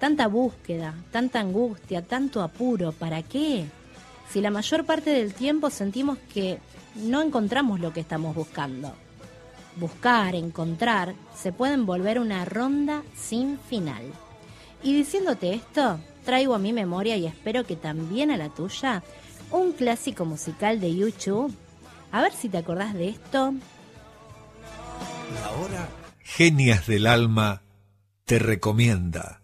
Tanta búsqueda, tanta angustia, tanto apuro, ¿para qué? Si la mayor parte del tiempo sentimos que no encontramos lo que estamos buscando. Buscar, encontrar, se pueden volver una ronda sin final. Y diciéndote esto, traigo a mi memoria y espero que también a la tuya un clásico musical de YouTube. A ver si te acordás de esto. Ahora, Genias del Alma te recomienda.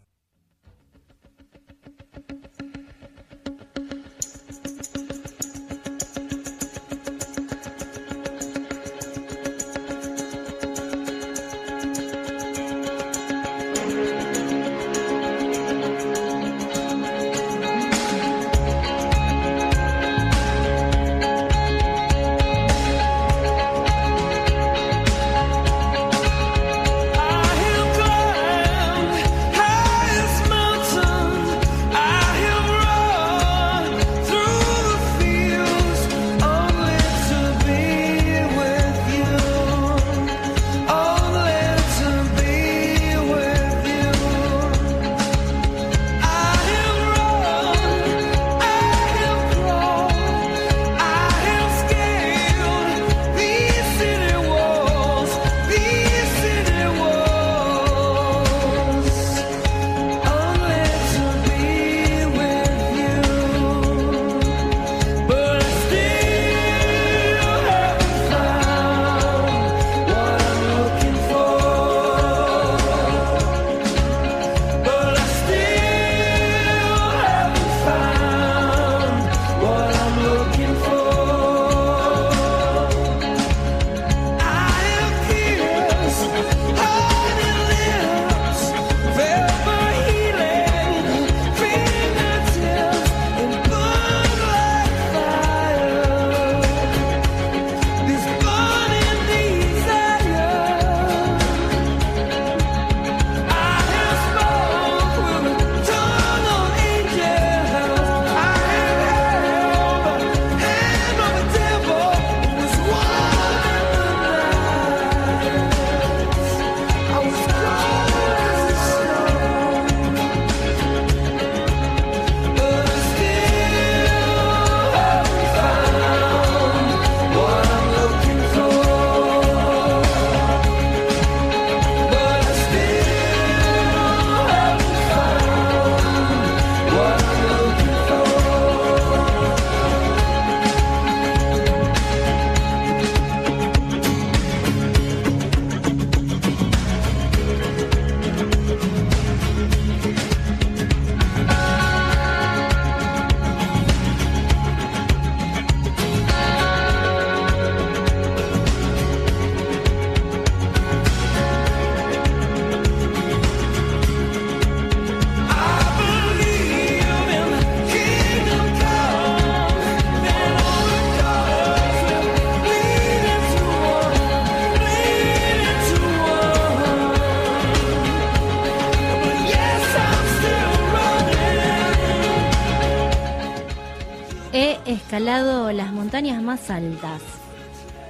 Escalado las montañas más altas.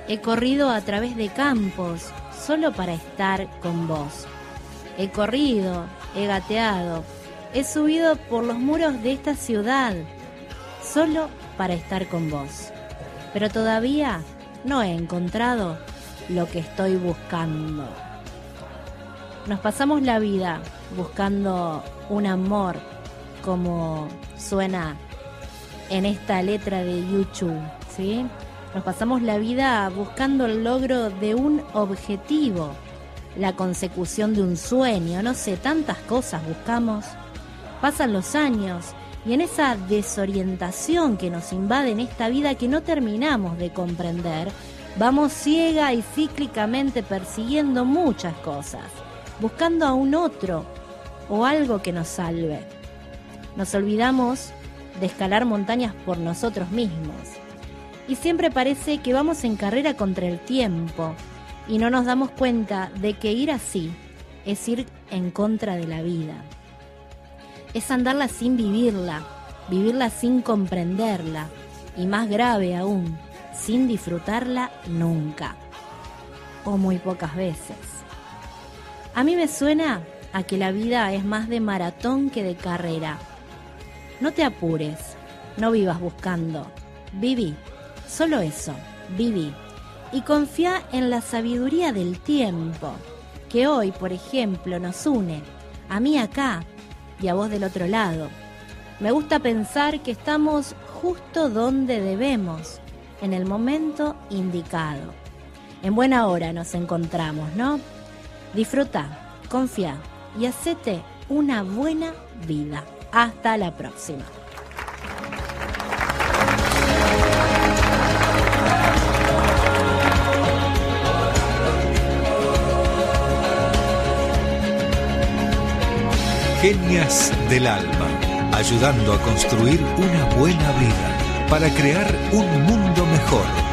He corrido a través de campos solo para estar con vos. He corrido, he gateado, he subido por los muros de esta ciudad solo para estar con vos. Pero todavía no he encontrado lo que estoy buscando. Nos pasamos la vida buscando un amor como suena en esta letra de YouTube, ¿sí? Nos pasamos la vida buscando el logro de un objetivo, la consecución de un sueño, no sé, tantas cosas buscamos. Pasan los años y en esa desorientación que nos invade en esta vida que no terminamos de comprender, vamos ciega y cíclicamente persiguiendo muchas cosas, buscando a un otro o algo que nos salve. Nos olvidamos de escalar montañas por nosotros mismos. Y siempre parece que vamos en carrera contra el tiempo y no nos damos cuenta de que ir así es ir en contra de la vida. Es andarla sin vivirla, vivirla sin comprenderla y más grave aún, sin disfrutarla nunca o muy pocas veces. A mí me suena a que la vida es más de maratón que de carrera. No te apures, no vivas buscando, viví, solo eso, viví. Y confía en la sabiduría del tiempo, que hoy, por ejemplo, nos une, a mí acá y a vos del otro lado. Me gusta pensar que estamos justo donde debemos, en el momento indicado. En buena hora nos encontramos, ¿no? Disfruta, confía y hacete una buena vida. Hasta la próxima. Genias del alma, ayudando a construir una buena vida para crear un mundo mejor